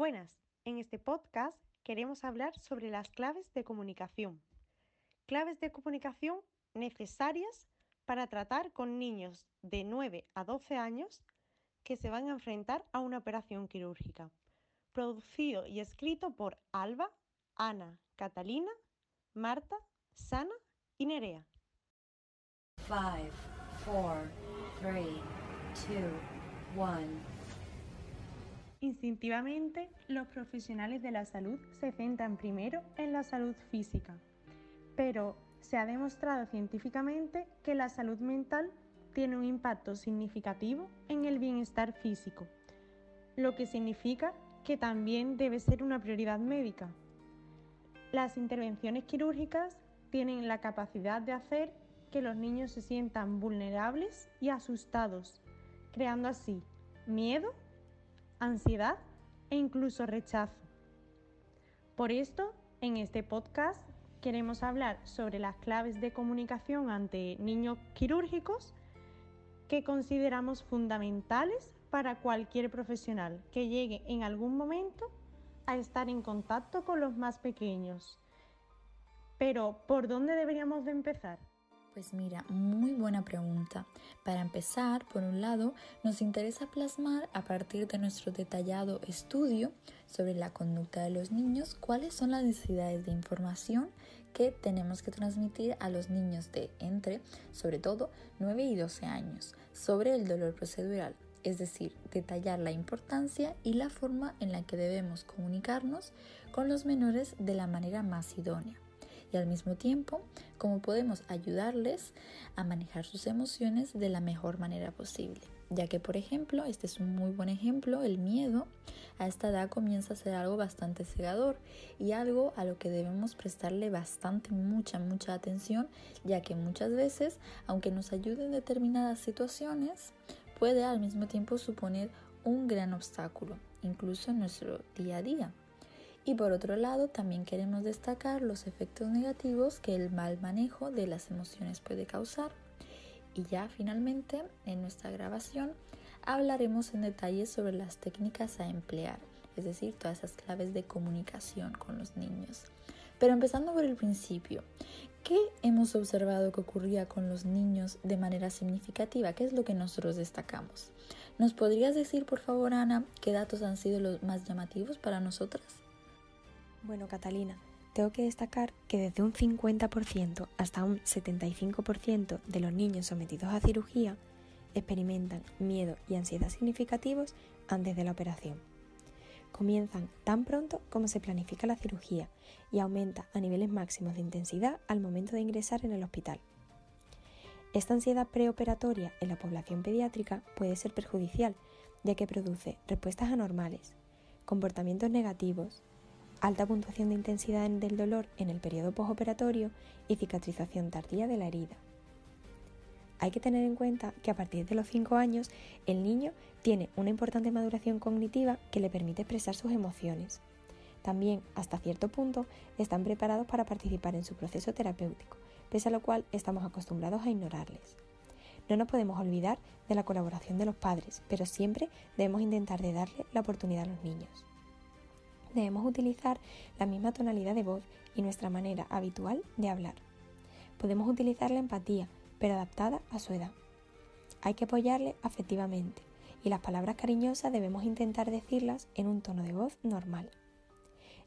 Buenas, en este podcast queremos hablar sobre las claves de comunicación. Claves de comunicación necesarias para tratar con niños de 9 a 12 años que se van a enfrentar a una operación quirúrgica. Producido y escrito por Alba, Ana, Catalina, Marta, Sana y Nerea. 5, 4, 3, 2, 1. Instintivamente, los profesionales de la salud se centran primero en la salud física, pero se ha demostrado científicamente que la salud mental tiene un impacto significativo en el bienestar físico, lo que significa que también debe ser una prioridad médica. Las intervenciones quirúrgicas tienen la capacidad de hacer que los niños se sientan vulnerables y asustados, creando así miedo ansiedad e incluso rechazo. Por esto, en este podcast queremos hablar sobre las claves de comunicación ante niños quirúrgicos que consideramos fundamentales para cualquier profesional que llegue en algún momento a estar en contacto con los más pequeños. Pero, ¿por dónde deberíamos de empezar? Pues mira, muy buena pregunta. Para empezar, por un lado, nos interesa plasmar a partir de nuestro detallado estudio sobre la conducta de los niños cuáles son las necesidades de información que tenemos que transmitir a los niños de entre, sobre todo, 9 y 12 años sobre el dolor procedural. Es decir, detallar la importancia y la forma en la que debemos comunicarnos con los menores de la manera más idónea y al mismo tiempo cómo podemos ayudarles a manejar sus emociones de la mejor manera posible. Ya que, por ejemplo, este es un muy buen ejemplo, el miedo a esta edad comienza a ser algo bastante cegador y algo a lo que debemos prestarle bastante, mucha, mucha atención, ya que muchas veces, aunque nos ayude en determinadas situaciones, puede al mismo tiempo suponer un gran obstáculo, incluso en nuestro día a día. Y por otro lado, también queremos destacar los efectos negativos que el mal manejo de las emociones puede causar. Y ya finalmente, en nuestra grabación, hablaremos en detalle sobre las técnicas a emplear, es decir, todas esas claves de comunicación con los niños. Pero empezando por el principio, ¿qué hemos observado que ocurría con los niños de manera significativa? ¿Qué es lo que nosotros destacamos? ¿Nos podrías decir, por favor, Ana, qué datos han sido los más llamativos para nosotras? Bueno, Catalina, tengo que destacar que desde un 50% hasta un 75% de los niños sometidos a cirugía experimentan miedo y ansiedad significativos antes de la operación. Comienzan tan pronto como se planifica la cirugía y aumenta a niveles máximos de intensidad al momento de ingresar en el hospital. Esta ansiedad preoperatoria en la población pediátrica puede ser perjudicial, ya que produce respuestas anormales, comportamientos negativos, alta puntuación de intensidad del dolor en el periodo postoperatorio y cicatrización tardía de la herida. Hay que tener en cuenta que a partir de los 5 años el niño tiene una importante maduración cognitiva que le permite expresar sus emociones. También, hasta cierto punto, están preparados para participar en su proceso terapéutico, pese a lo cual estamos acostumbrados a ignorarles. No nos podemos olvidar de la colaboración de los padres, pero siempre debemos intentar de darle la oportunidad a los niños debemos utilizar la misma tonalidad de voz y nuestra manera habitual de hablar. Podemos utilizar la empatía, pero adaptada a su edad. Hay que apoyarle afectivamente y las palabras cariñosas debemos intentar decirlas en un tono de voz normal.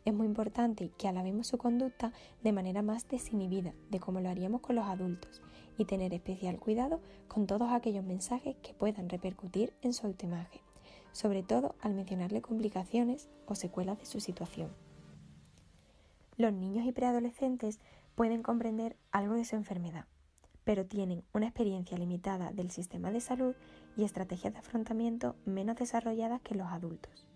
Es muy importante que alabemos su conducta de manera más desinhibida de como lo haríamos con los adultos y tener especial cuidado con todos aquellos mensajes que puedan repercutir en su autoimagen sobre todo al mencionarle complicaciones o secuelas de su situación. Los niños y preadolescentes pueden comprender algo de su enfermedad, pero tienen una experiencia limitada del sistema de salud y estrategias de afrontamiento menos desarrolladas que los adultos.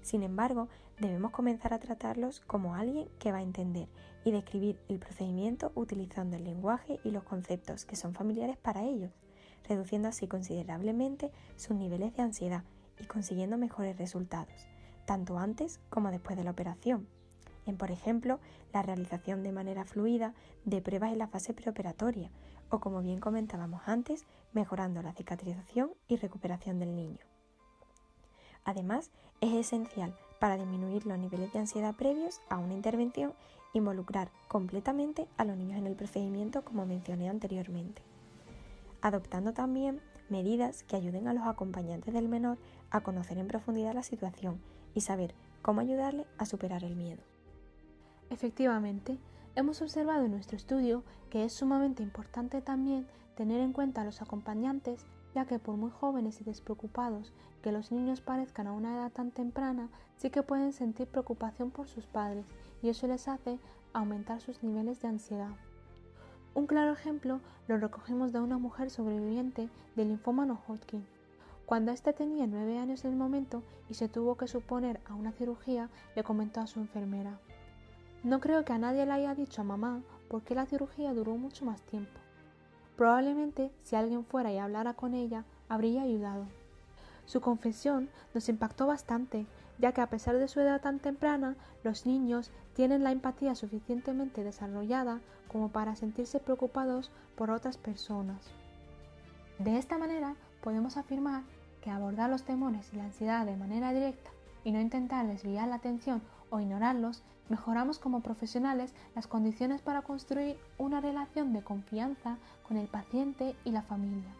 Sin embargo, debemos comenzar a tratarlos como alguien que va a entender y describir el procedimiento utilizando el lenguaje y los conceptos que son familiares para ellos, reduciendo así considerablemente sus niveles de ansiedad y consiguiendo mejores resultados, tanto antes como después de la operación, en por ejemplo la realización de manera fluida de pruebas en la fase preoperatoria o como bien comentábamos antes, mejorando la cicatrización y recuperación del niño. Además, es esencial para disminuir los niveles de ansiedad previos a una intervención, involucrar completamente a los niños en el procedimiento como mencioné anteriormente, adoptando también medidas que ayuden a los acompañantes del menor a conocer en profundidad la situación y saber cómo ayudarle a superar el miedo. Efectivamente, hemos observado en nuestro estudio que es sumamente importante también tener en cuenta a los acompañantes, ya que por muy jóvenes y despreocupados que los niños parezcan a una edad tan temprana, sí que pueden sentir preocupación por sus padres y eso les hace aumentar sus niveles de ansiedad. Un claro ejemplo lo recogemos de una mujer sobreviviente del linfoma no Hodgkin. Cuando éste tenía nueve años en el momento y se tuvo que suponer a una cirugía, le comentó a su enfermera. No creo que a nadie le haya dicho a mamá porque la cirugía duró mucho más tiempo. Probablemente si alguien fuera y hablara con ella, habría ayudado. Su confesión nos impactó bastante, ya que a pesar de su edad tan temprana, los niños tienen la empatía suficientemente desarrollada como para sentirse preocupados por otras personas. De esta manera, podemos afirmar que abordar los temores y la ansiedad de manera directa y no intentar desviar la atención o ignorarlos, mejoramos como profesionales las condiciones para construir una relación de confianza con el paciente y la familia.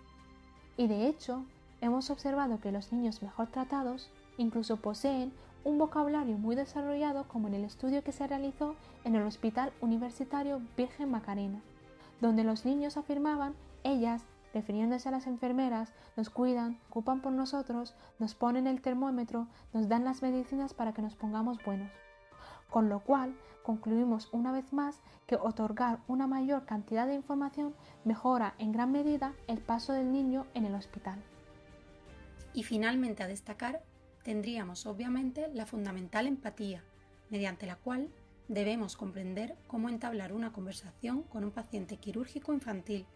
Y de hecho, hemos observado que los niños mejor tratados incluso poseen un vocabulario muy desarrollado como en el estudio que se realizó en el Hospital Universitario Virgen Macarena, donde los niños afirmaban ellas refiriéndose a las enfermeras, nos cuidan, ocupan por nosotros, nos ponen el termómetro, nos dan las medicinas para que nos pongamos buenos. Con lo cual, concluimos una vez más que otorgar una mayor cantidad de información mejora en gran medida el paso del niño en el hospital. Y finalmente a destacar tendríamos obviamente la fundamental empatía, mediante la cual debemos comprender cómo entablar una conversación con un paciente quirúrgico infantil,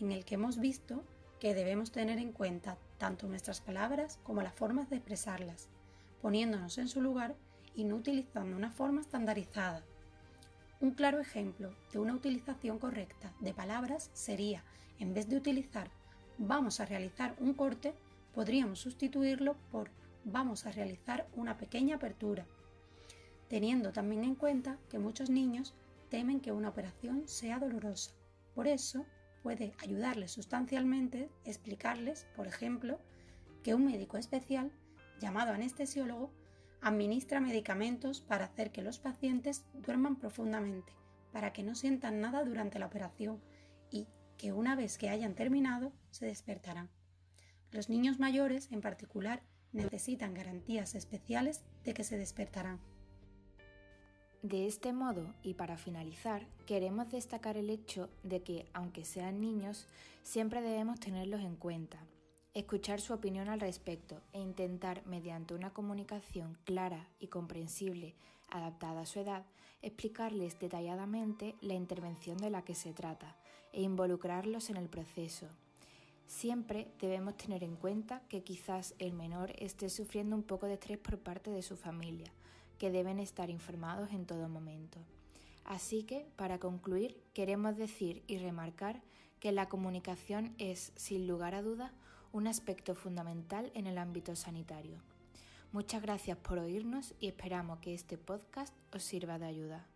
en el que hemos visto que debemos tener en cuenta tanto nuestras palabras como las formas de expresarlas, poniéndonos en su lugar y no utilizando una forma estandarizada. Un claro ejemplo de una utilización correcta de palabras sería, en vez de utilizar vamos a realizar un corte, podríamos sustituirlo por vamos a realizar una pequeña apertura, teniendo también en cuenta que muchos niños temen que una operación sea dolorosa. Por eso, puede ayudarles sustancialmente explicarles, por ejemplo, que un médico especial, llamado anestesiólogo, administra medicamentos para hacer que los pacientes duerman profundamente, para que no sientan nada durante la operación y que una vez que hayan terminado se despertarán. Los niños mayores, en particular, necesitan garantías especiales de que se despertarán. De este modo, y para finalizar, queremos destacar el hecho de que, aunque sean niños, siempre debemos tenerlos en cuenta, escuchar su opinión al respecto e intentar, mediante una comunicación clara y comprensible, adaptada a su edad, explicarles detalladamente la intervención de la que se trata e involucrarlos en el proceso, Siempre debemos tener en cuenta que quizás el menor esté sufriendo un poco de estrés por parte de su familia, que deben estar informados en todo momento. Así que, para concluir, queremos decir y remarcar que la comunicación es, sin lugar a dudas, un aspecto fundamental en el ámbito sanitario. Muchas gracias por oírnos y esperamos que este podcast os sirva de ayuda.